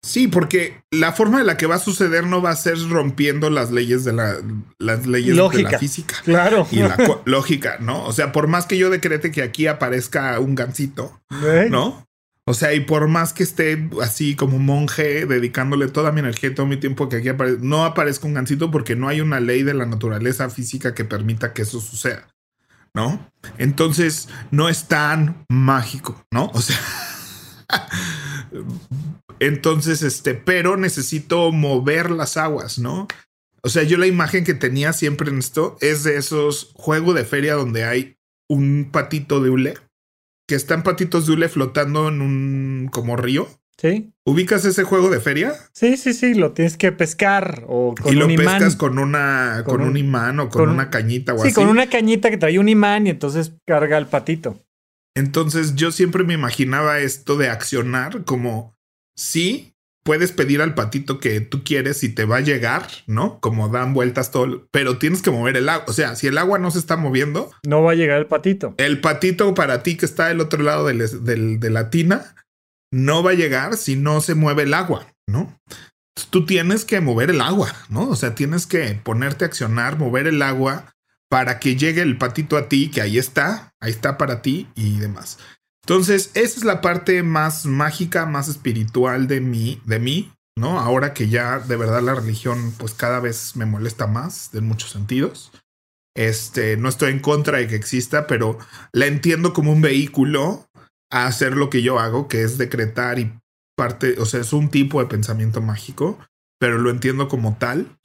Sí, porque la forma en la que va a suceder no va a ser rompiendo las leyes de la, las leyes de la física. Claro. Y la lógica, ¿no? O sea, por más que yo decrete que aquí aparezca un gancito, ¿no? O sea, y por más que esté así como monje, dedicándole toda mi energía y todo mi tiempo que aquí aparezca, no aparezca un gancito porque no hay una ley de la naturaleza física que permita que eso suceda, ¿no? Entonces, no es tan mágico, ¿no? O sea, entonces, este, pero necesito mover las aguas, ¿no? O sea, yo la imagen que tenía siempre en esto es de esos juegos de feria donde hay un patito de hule, que están patitos de hule flotando en un como río. Sí. ¿Ubicas ese juego de feria? Sí, sí, sí, lo tienes que pescar o con y lo pescas con una con, un, imán o con, una cañita o así. Sí, con una cañita que trae un imán y entonces carga el patito. Entonces yo siempre me imaginaba esto de accionar como sí, puedes pedir al patito que tú quieres y te va a llegar, ¿no? Como dan vueltas todo, pero tienes que mover el agua. O sea, si el agua no se está moviendo, no va a llegar el patito. El patito para ti que está del otro lado de la tina no va a llegar si no se mueve el agua, ¿no? Tú tienes que mover el agua, ¿no? O sea, tienes que ponerte a accionar, mover el agua para que llegue el patito a ti, que ahí está, ahí está para ti y demás. Entonces, esa es la parte más mágica, más espiritual de mí, de mí, ¿no? Ahora que ya de verdad la religión, pues cada vez me molesta más en muchos sentidos. Este, no estoy en contra de que exista, pero la entiendo como un vehículo a hacer lo que yo hago, que es decretar y parte, o sea, es un tipo de pensamiento mágico, pero lo entiendo como tal.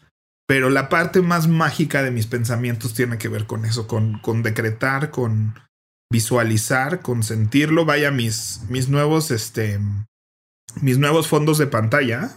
Pero la parte más mágica de mis pensamientos tiene que ver con eso, con, con decretar, con, visualizar, consentirlo. Vaya, mis, mis nuevos, este, mis nuevos fondos de pantalla.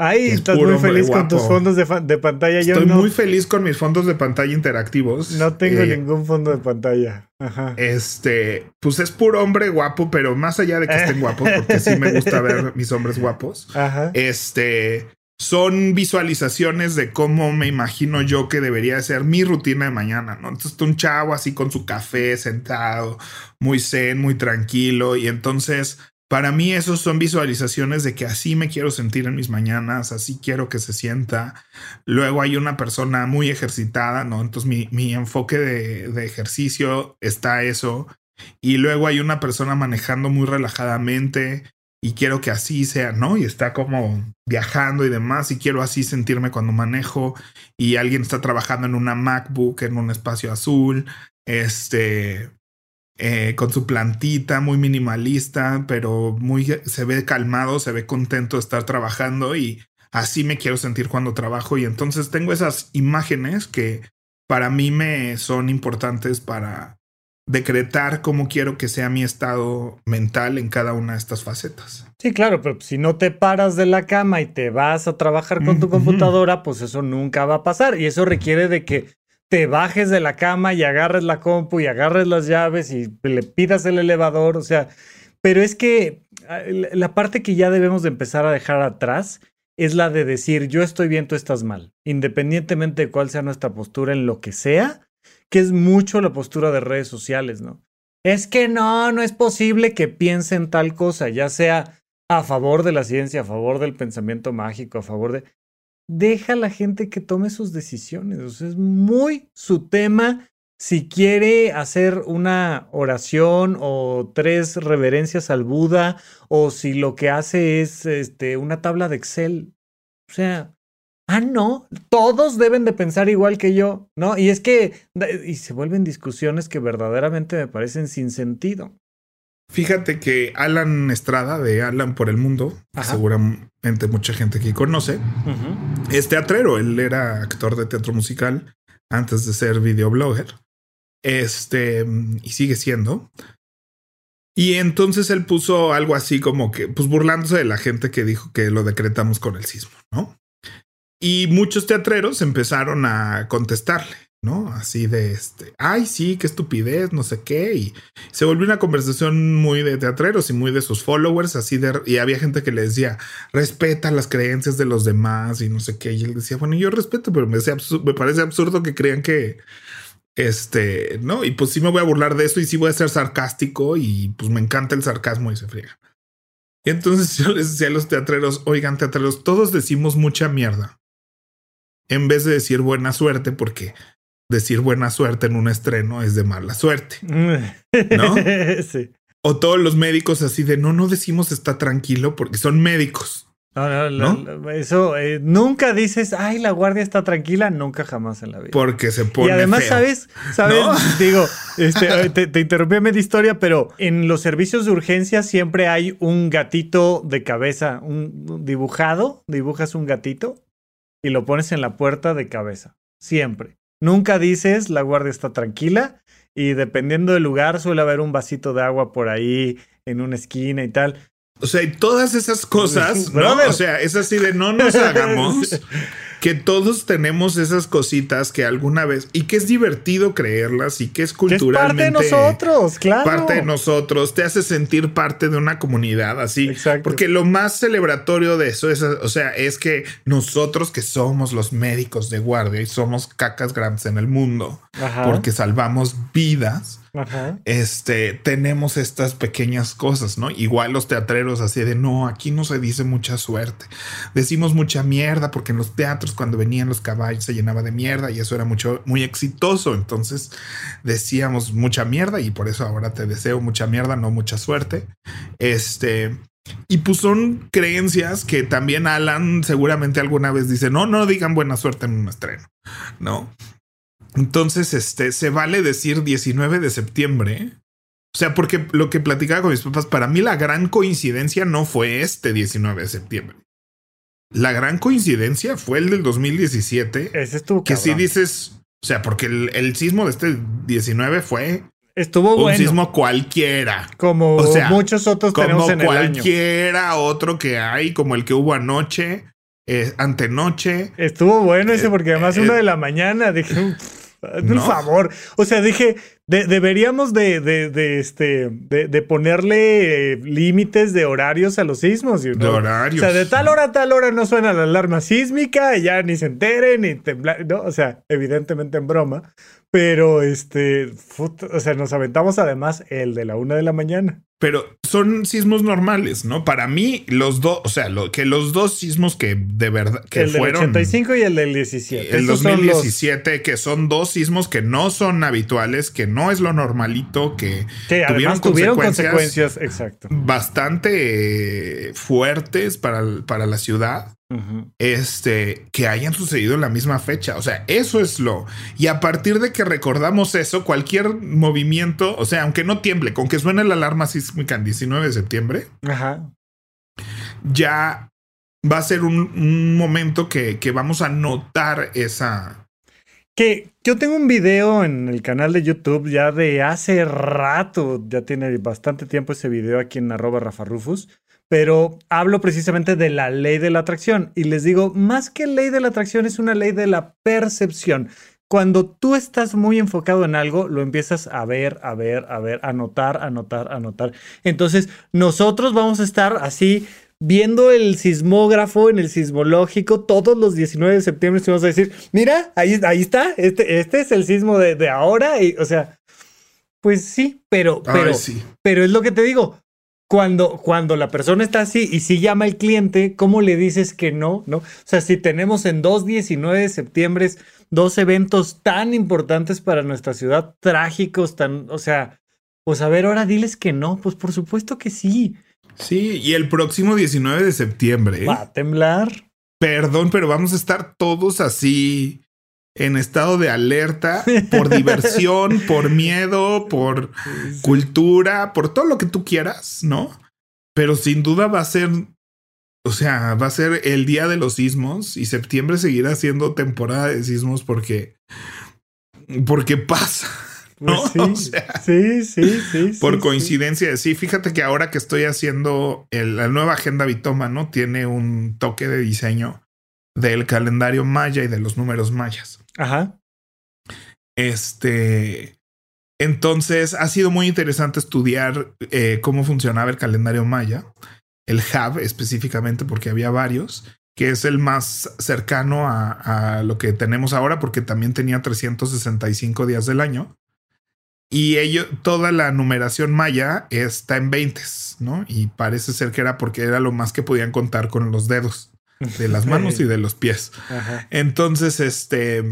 Ay, estás muy feliz con tus fondos de, pantalla. Estoy muy feliz con mis fondos de pantalla interactivos. No tengo eh, ningún fondo de pantalla. Ajá. Este, pues es puro hombre guapo, pero más allá de que estén guapos, porque sí me gusta ver mis hombres guapos. Ajá. Este, son visualizaciones de cómo me imagino yo que debería ser mi rutina de mañana, ¿no? Entonces, un chavo así con su café sentado, muy zen, muy tranquilo, y entonces, para mí, esos son visualizaciones de que así me quiero sentir en mis mañanas, así quiero que se sienta. Luego hay una persona muy ejercitada, ¿no? Entonces, mi, mi enfoque de, de ejercicio está eso. Y luego hay una persona manejando muy relajadamente y quiero que así sea, ¿no? Y está como viajando y demás y quiero así sentirme cuando manejo y alguien está trabajando en una MacBook en un espacio azul, este, eh, con su plantita muy minimalista, pero muy se ve calmado, se ve contento de estar trabajando y así me quiero sentir cuando trabajo y entonces tengo esas imágenes que para mí me son importantes para decretar cómo quiero que sea mi estado mental en cada una de estas facetas. Sí, claro, pero si no te paras de la cama y te vas a trabajar con tu computadora, pues eso nunca va a pasar. Y eso requiere de que te bajes de la cama y agarres la compu y agarres las llaves y le pidas el elevador. O sea, pero es que ah, la parte que ya debemos de empezar a dejar atrás es la de decir yo estoy bien, tú estás mal. Independientemente de cuál sea nuestra postura en lo que sea, que es mucho la postura de redes sociales, ¿no? Es que no, no es posible que piensen tal cosa, ya sea a favor de la ciencia, a favor del pensamiento mágico, a favor de... Deja a la gente que tome sus decisiones, es muy su tema si quiere hacer una oración o tres reverencias al Buda o si lo que hace es este, una tabla de Excel. O sea, ah, no, todos deben de pensar igual que yo, ¿no? Y es que, y se vuelven discusiones que verdaderamente me parecen sin sentido. Fíjate que Alan Estrada de Alan por el Mundo, seguramente mucha gente que conoce, es teatrero, él era actor de teatro musical antes de ser videoblogger, este, y sigue siendo. Y entonces él puso algo así como que, pues burlándose de la gente que dijo que lo decretamos con el sismo, ¿no? Y muchos teatreros empezaron a contestarle, ¿no? Así de este, ay, sí, qué estupidez, no sé qué. Y se volvió una conversación muy de teatreros y muy de sus followers, así de, y había gente que le decía, respeta las creencias de los demás y no sé qué. Y él decía, bueno, yo respeto, pero me, parece absurdo que crean que, este, ¿no? Y pues sí me voy a burlar de eso y sí voy a ser sarcástico y pues me encanta el sarcasmo y se friega. Y entonces yo les decía a los teatreros, oigan, teatreros, todos decimos mucha mierda en vez de decir buena suerte, porque decir buena suerte en un estreno es de mala suerte. ¿No? sí. O todos los médicos así de no, no decimos está tranquilo porque son médicos. No, no, eso eh, nunca dices, ay, la guardia está tranquila, nunca jamás en la vida. Porque se pone. Y además, ¿sabes? ¿Sabes? Digo, este, te, te, interrumpí a media historia, pero en los servicios de urgencia siempre hay un gatito de cabeza, un dibujado, dibujas un gatito y lo pones en la puerta de cabeza. Siempre. Nunca dices la guardia está tranquila y dependiendo del lugar suele haber un vasito de agua por ahí en una esquina y tal. O sea, y todas esas cosas, ¿no? O sea, es así de no nos hagamos que todos tenemos esas cositas que alguna vez y que es divertido creerlas y que es culturalmente parte de nosotros, claro. Parte de nosotros, te hace sentir parte de una comunidad así. Exacto. Porque lo más celebratorio de eso es, o sea, es que nosotros que somos los médicos de guardia y somos cacas grandes en el mundo, porque salvamos vidas este, tenemos estas pequeñas cosas, ¿no? Igual los teatreros así de, no, aquí no se dice mucha suerte. Decimos mucha mierda porque en los teatros cuando venían los caballos se llenaba de mierda y eso era mucho, muy exitoso. Entonces decíamos mucha mierda y por eso ahora te deseo mucha mierda, no mucha suerte. Este, y pues son creencias que también Alan seguramente alguna vez dice, no, no digan buena suerte en un estreno, ¿no? Entonces, este, se vale decir 19 de septiembre. O sea, porque lo que platicaba con mis papás, para mí la gran coincidencia no fue este 19 de septiembre. La gran coincidencia fue el del 2017. Ese estuvo Que si dices, o sea, porque el, sismo de este 19 fue Estuvo un bueno. sismo cualquiera. Como o sea, muchos otros tenemos en cualquiera otro que hay, como el que hubo anoche, eh, antenoche. Estuvo bueno ese, porque además eh, una de la mañana dije, por favor. O sea, dije, deberíamos de, de, este, de, ponerle límites de horarios a los sismos. De horarios. O sea, de tal hora a tal hora no suena la alarma sísmica y ya ni se enteren ni temblar. No, o sea, evidentemente en broma. Pero este, o sea, nos aventamos además el de la una de la mañana. Pero son sismos normales, ¿no? Para mí, los dos, o sea, lo, que los dos sismos que de verdad que el fueron. El 85 y el del 17. El 2017, que son dos sismos que no son habituales, que no es lo normalito, que, tuvieron, consecuencias, exacto. bastante fuertes para, para la ciudad este, que hayan sucedido en la misma fecha. O sea, eso es lo. Y a partir de que recordamos eso, cualquier movimiento, o sea, aunque no tiemble, con que suene la alarma sísmica en 19 de septiembre, ya va a ser un, momento que, que, vamos a notar esa. Que yo tengo un video en el canal de YouTube ya de hace rato, ya tiene bastante tiempo ese video aquí en arroba Rafa Rufus pero hablo precisamente de la ley de la atracción y les digo, más que ley de la atracción es una ley de la percepción. Cuando tú estás muy enfocado en algo, lo empiezas a ver, a ver, a ver, a notar, a notar, a notar. Entonces, nosotros vamos a estar así viendo el sismógrafo en el sismológico todos los 19 de septiembre y vamos a decir, mira, ahí, ahí está, este, este es el sismo de, ahora. Y, o sea, pues sí, pero, pero, sí. pero es lo que te digo cuando, cuando la persona está así y si llama el cliente, ¿cómo le dices que no? ¿No? O sea, si tenemos en dos 19 de septiembre dos eventos tan importantes para nuestra ciudad, trágicos, tan, o sea, pues a ver, ahora diles que no, pues por supuesto que sí. Sí, y el próximo 19 de septiembre. Va a temblar. Perdón, pero vamos a estar todos así en estado de alerta por diversión, por miedo, por cultura, por todo lo que tú quieras, ¿no? Pero sin duda va a ser, o sea, va a ser el día de los sismos y septiembre seguirá siendo temporada de sismos porque, porque pasa. Pues ¿no? sí, sí, sí, Por coincidencia, sí. Fíjate que ahora que estoy haciendo la nueva agenda Bitoma, ¿no? Tiene un toque de diseño del calendario maya y de los números mayas. Ajá. Este. Entonces ha sido muy interesante estudiar eh, cómo funcionaba el calendario maya, el Hub específicamente, porque había varios, que es el más cercano a, lo que tenemos ahora, porque también tenía 365 días del año. Y ello, toda la numeración maya está en 20, ¿no? Y parece ser que era porque era lo más que podían contar con los dedos de las manos y de los pies. Entonces, este,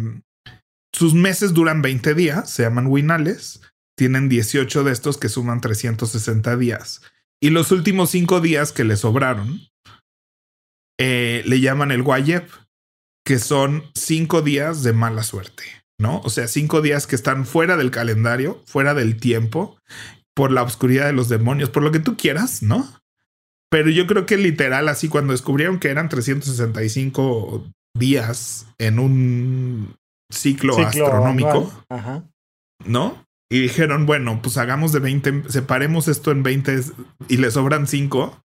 sus meses duran 20 días, se llaman winales, tienen 18 de estos que suman 360 días. Y los últimos 5 días que le sobraron, eh, le llaman el Guayeb, que son 5 días de mala suerte, ¿no? O sea, 5 días que están fuera del calendario, fuera del tiempo, por la oscuridad de los demonios, por lo que tú quieras, ¿no? Pero yo creo que literal, así cuando descubrieron que eran 365 días en un ciclo, astronómico, ¿no? Y dijeron, bueno, pues hagamos de 20, separemos esto en 20 y le sobran 5.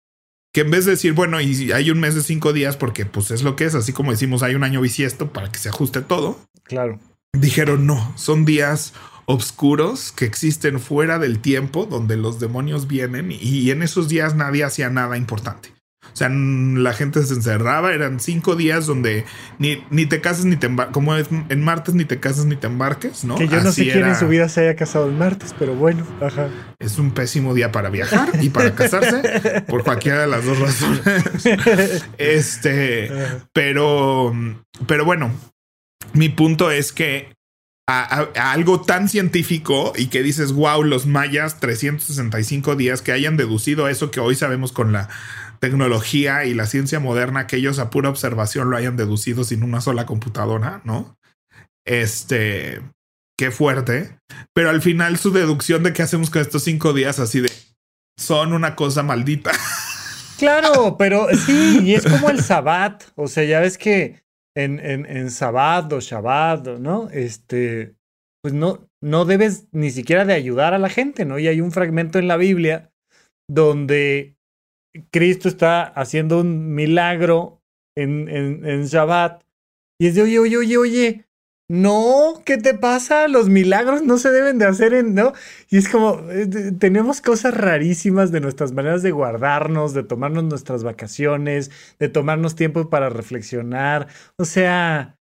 Que en vez de decir, bueno, y hay un mes de 5 días, porque pues es lo que es, así como decimos, hay un año bisiesto para que se ajuste todo. Claro. Dijeron, no, son días oscuros que existen fuera del tiempo donde los demonios vienen y en esos días nadie hacía nada importante. O sea, la gente se encerraba, eran cinco días donde ni, ni te casas ni te embarques, como es en martes ni te casas ni te embarques, ¿no? Que yo no sé quién en su vida se haya casado en martes, pero bueno, ajá. Es un pésimo día para viajar y para casarse, por cualquiera de las dos razones. este, pero, pero bueno, mi punto es que a, algo tan científico y que dices, wow, los mayas 365 días que hayan deducido eso que hoy sabemos con la tecnología y la ciencia moderna, que ellos a pura observación lo hayan deducido sin una sola computadora, ¿no? Este, qué fuerte. Pero al final su deducción de qué hacemos con estos cinco días así de, son una cosa maldita. Claro, pero sí, y es como el sabbat, o sea, ya ves que en, en, en Sabbat o Shabbat, ¿no? Este, pues no, no debes ni siquiera de ayudar a la gente, ¿no? Y hay un fragmento en la Biblia donde Cristo está haciendo un milagro en, en, en Shabbat y es de, oye, oye, oye, oye, no, ¿qué te pasa? Los milagros no se deben de hacer en, ¿no? Y es como, eh, tenemos cosas rarísimas de nuestras maneras de guardarnos, de tomarnos nuestras vacaciones, de tomarnos tiempo para reflexionar. O sea,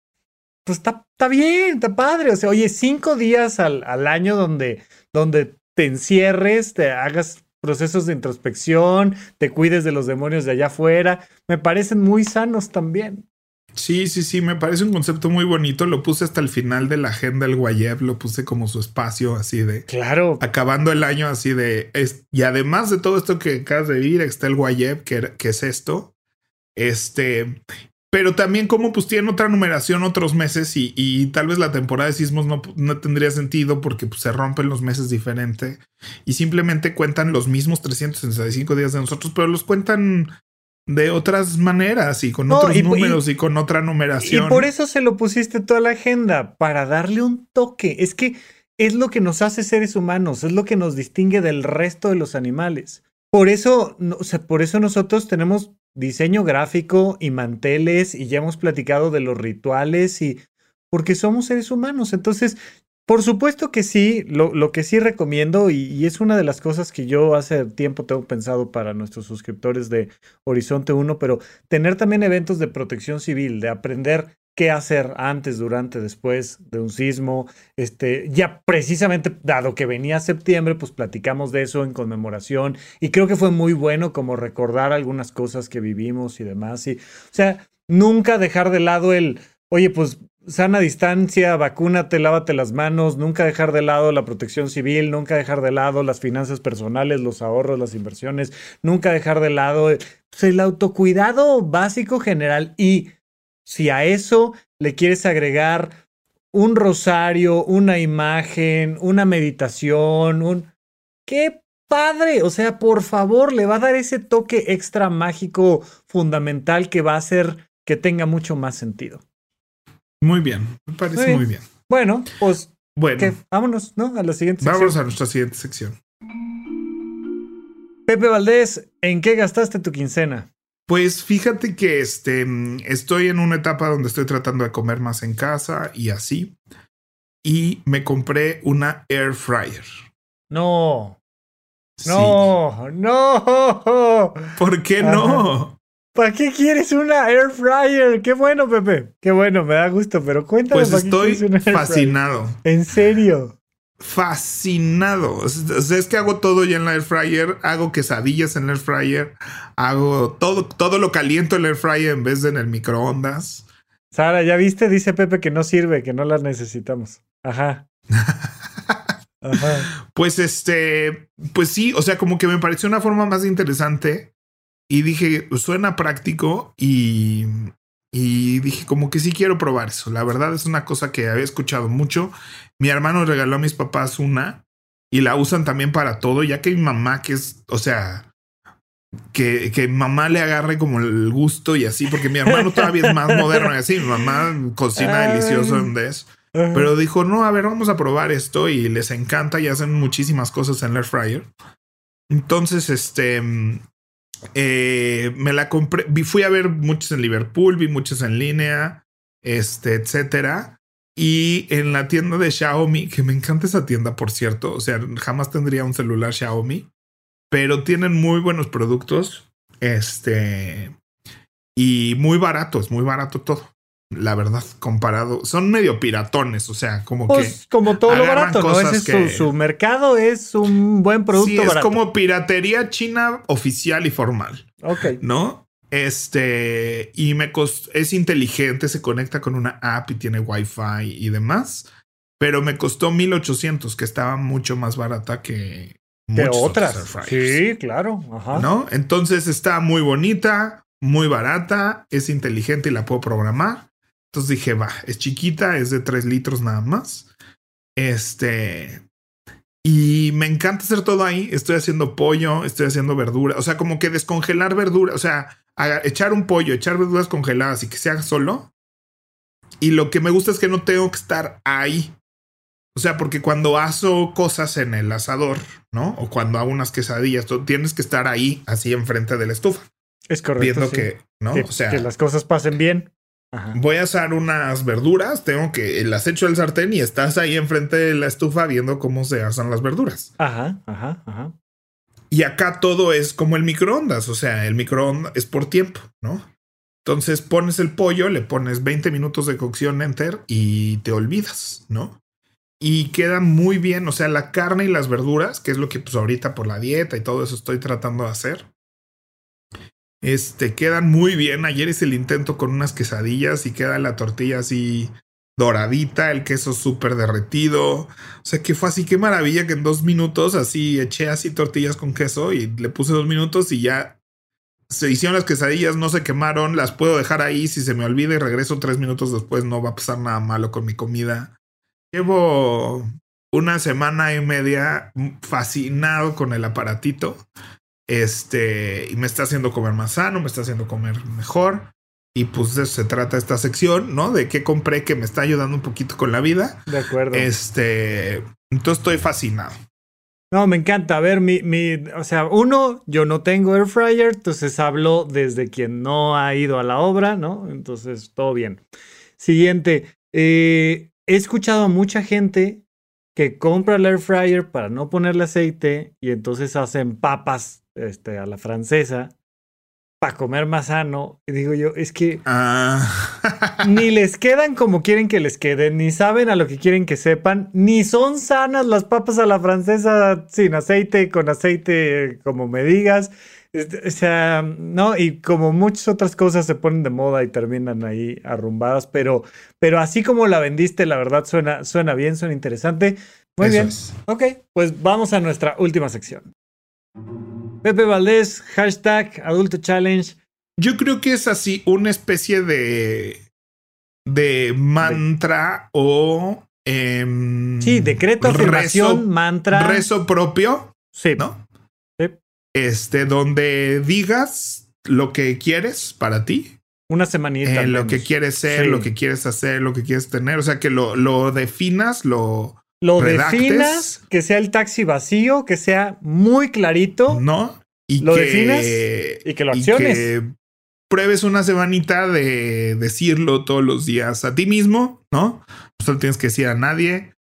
pues está, bien, está padre. O sea, oye, cinco días al, al año donde, donde te encierres, te hagas procesos de introspección, te cuides de los demonios de allá afuera, me parecen muy sanos también. Sí, sí, sí, me parece un concepto muy bonito. Lo puse hasta el final de la agenda del Guayeb, lo puse como su espacio así de. Claro. Acabando el año así de. y además de todo esto que acabas de vivir, está el Guayeb, que, que es esto. Este. Pero también como pues tiene otra numeración otros meses y, y tal vez la temporada de sismos no, no tendría sentido porque pues, se rompen los meses diferente y simplemente cuentan los mismos 365 días de nosotros, pero los cuentan de otras maneras y con otros números y, con otra numeración. Y por eso se lo pusiste toda la agenda, para darle un toque. Es que es lo que nos hace seres humanos, es lo que nos distingue del resto de los animales. Por eso, o sea, por eso nosotros tenemos diseño gráfico y manteles y ya hemos platicado de los rituales y porque somos seres humanos. Entonces, por supuesto que sí, lo, que sí recomiendo, y, es una de las cosas que yo hace tiempo tengo pensado para nuestros suscriptores de Horizonte 1, pero tener también eventos de protección civil, de aprender qué hacer antes, durante, después de un sismo. Este, ya precisamente, dado que venía septiembre, pues platicamos de eso en conmemoración, y creo que fue muy bueno como recordar algunas cosas que vivimos y demás. Y, o sea, nunca dejar de lado el, oye, pues sana distancia, vacúnate, lávate las manos, nunca dejar de lado la protección civil, nunca dejar de lado las finanzas personales, los ahorros, las inversiones, nunca dejar de lado pues, el autocuidado básico general. Y si a eso le quieres agregar un rosario, una imagen, una meditación, un... ¡Qué padre! O sea, por favor, le va a dar ese toque extra mágico fundamental que va a hacer que tenga mucho más sentido. Muy bien, me parece muy bien. Bueno, pues bueno. vámonos, ¿no? A la siguiente sección. Vámonos a nuestra siguiente sección. Pepe Valdés, ¿en qué gastaste tu quincena? Pues fíjate que este, estoy en una etapa donde estoy tratando de comer más en casa y así. Y me compré una air fryer. No. No, no. ¿Por qué no? ¿Para qué quieres una air fryer? Qué bueno, Pepe. Qué bueno, me da gusto, pero cuéntame. Pues estoy fascinado. ¿En serio? Fascinado. O sea, es que hago todo ya en la air fryer, hago quesadillas en la air fryer, hago todo, todo lo caliento en la air fryer en vez de en el microondas. Sara, ¿ya viste? Dice Pepe que no sirve, que no las necesitamos. Ajá. Ajá. Pues este, pues sí, o sea, como que me pareció una forma más interesante y dije, suena práctico y, y dije, como que sí quiero probar eso. La verdad es una cosa que había escuchado mucho. Mi hermano regaló a mis papás una y la usan también para todo, ya que mi mamá, que es, o sea, que, que mamá le agarre como el gusto y así, porque mi hermano todavía es más moderno y así, mi mamá cocina delicioso en des. Pero dijo, no, a ver, vamos a probar esto y les encanta y hacen muchísimas cosas en el air fryer. Entonces, este, eh, me la compré, fui a ver muchos en Liverpool, vi muchos en línea, este, etcétera. Y en la tienda de Xiaomi, que me encanta esa tienda, por cierto, o sea, jamás tendría un celular Xiaomi, pero tienen muy buenos productos, este, y muy baratos, muy barato todo la verdad, comparado. Son medio piratones, o sea, como pues, que. Como todo lo barato, ¿no? Ese su, mercado es un buen producto. Sí, es como piratería china oficial y formal. Ok. ¿No? Este. Y me costó. Es inteligente, se conecta con una app y tiene wifi y demás. Pero me costó 1800, que estaba mucho más barata que. Que otras. Sí, claro. Ajá. ¿No? Entonces está muy bonita, muy barata, es inteligente y la puedo programar. Entonces dije, va, es chiquita, es de 3 litros nada más. Este. Y me encanta hacer todo ahí. Estoy haciendo pollo, estoy haciendo verdura. O sea, como que descongelar verdura. O sea, echar un pollo, echar verduras congeladas y que se haga solo. Y lo que me gusta es que no tengo que estar ahí. O sea, porque cuando aso cosas en el asador, ¿no? O cuando hago unas quesadillas, tú tienes que estar ahí, así enfrente de la estufa. Es correcto. Viendo que, ¿no? o sea, que las cosas pasen bien voy a asar unas verduras, tengo que las echo al sartén y estás ahí enfrente de la estufa viendo cómo se asan las verduras. Ajá, ajá, ajá. Y acá todo es como el microondas, o sea, el microondas es por tiempo, ¿no? Entonces pones el pollo, le pones 20 minutos de cocción enter y te olvidas, ¿no? Y queda muy bien, o sea, la carne y las verduras, que es lo que pues ahorita por la dieta y todo eso estoy tratando de hacer, este, quedan muy bien. Ayer hice el intento con unas quesadillas y queda la tortilla así doradita, el queso súper derretido. O sea que fue así, qué maravilla que en dos minutos así eché así tortillas con queso y le puse dos minutos y ya se hicieron las quesadillas, no se quemaron, las puedo dejar ahí si se me olvida y regreso tres minutos después, no va a pasar nada malo con mi comida. Llevo una semana y media fascinado con el aparatito. Este, y me está haciendo comer más sano, me está haciendo comer mejor. Y pues de eso se trata esta sección, ¿no? De qué compré que me está ayudando un poquito con la vida. De acuerdo. Este, entonces estoy fascinado. No, me encanta. A ver, mi, mi, o sea, uno, yo no tengo air fryer, entonces hablo desde quien no ha ido a la obra, ¿no? Entonces, todo bien. Siguiente, eh, he escuchado a mucha gente que compra el air fryer para no ponerle aceite y entonces hacen papas este, a la francesa para comer más sano. Y digo yo, es que ah. ni les quedan como quieren que les queden, ni saben a lo que quieren que sepan, ni son sanas las papas a la francesa sin aceite, con aceite como me digas. Este, o sea, no, y como muchas otras cosas se ponen de moda y terminan ahí arrumbadas, pero, pero así como la vendiste, la verdad suena, suena bien, suena interesante. Muy bien. Ok, pues vamos a nuestra última sección. Pepe Valdés, hashtag Adulto Challenge. Yo creo que es así una especie de, de mantra o... Em, sí, decreto, afirmación, mantra. Rezo propio. Sí. ¿No? Este, donde digas lo que quieres para ti. Una semanita. Eh, lo que quieres ser, lo que quieres hacer, lo que quieres tener. O sea, que lo, lo definas, lo lo definas, que sea el taxi vacío, que sea muy clarito. No. Y lo que, definas y que lo acciones. que pruebes una semanita de decirlo todos los días a ti mismo, ¿no? No tienes que decir a nadie.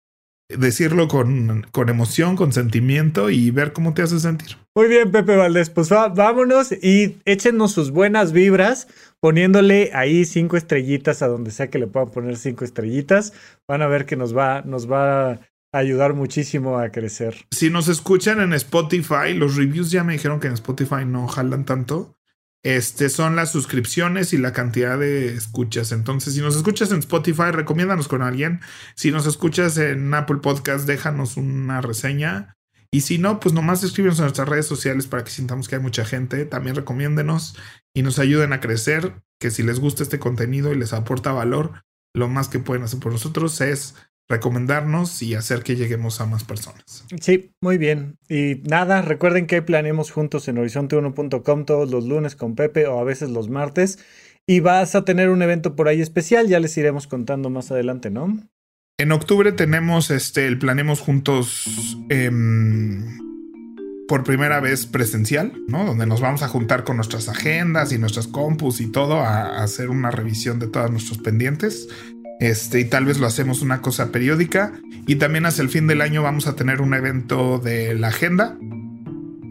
Decirlo con, con emoción, con sentimiento y ver cómo te hace sentir. Muy bien, Pepe Valdés. Pues vámonos y échenos sus buenas vibras poniéndole ahí cinco estrellitas a donde sea que le puedan poner cinco estrellitas. Van a ver que nos va, nos va ayudar muchísimo a crecer. Si nos escuchan en Spotify, los reviews ya me dijeron que en Spotify no jalan tanto. Este son las suscripciones y la cantidad de escuchas. Entonces, si nos escuchas en Spotify, recomiéndanos con alguien. Si nos escuchas en Apple Podcast, déjanos una reseña. Y si no, pues nomás escríbenos en nuestras redes sociales para que sintamos que hay mucha gente. También recomiéndenos y nos ayuden a crecer. Que si les gusta este contenido y les aporta valor, lo más que pueden hacer por nosotros es recomendarnos y hacer que lleguemos a más personas. Sí, muy bien. Y nada, recuerden que planeemos juntos en horizonte1.com todos los lunes con Pepe o a veces los martes. Y vas a tener un evento por ahí especial, ya les iremos contando más adelante, ¿no? En octubre tenemos este el Planemos Juntos em, por primera vez presencial, ¿no? Donde nos vamos a juntar con nuestras agendas y nuestras compus y todo a, hacer una revisión de todos nuestros pendientes. Este, y tal vez lo hacemos una cosa periódica. Y también hacia el fin del año vamos a tener un evento de la agenda.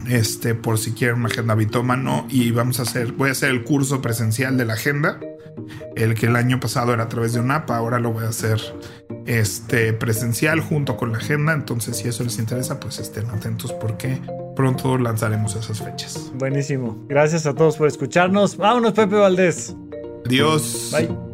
Este, por si quieren una agenda bitómano. Y vamos a hacer, voy a hacer el curso presencial de la agenda. El que el año pasado era a través de un app, ahora lo voy a hacer este, presencial junto con la agenda. Entonces, si eso les interesa, pues estén atentos porque pronto lanzaremos esas fechas. Buenísimo. Gracias a todos por escucharnos. Vámonos, Pepe Valdés. Adiós. Bye.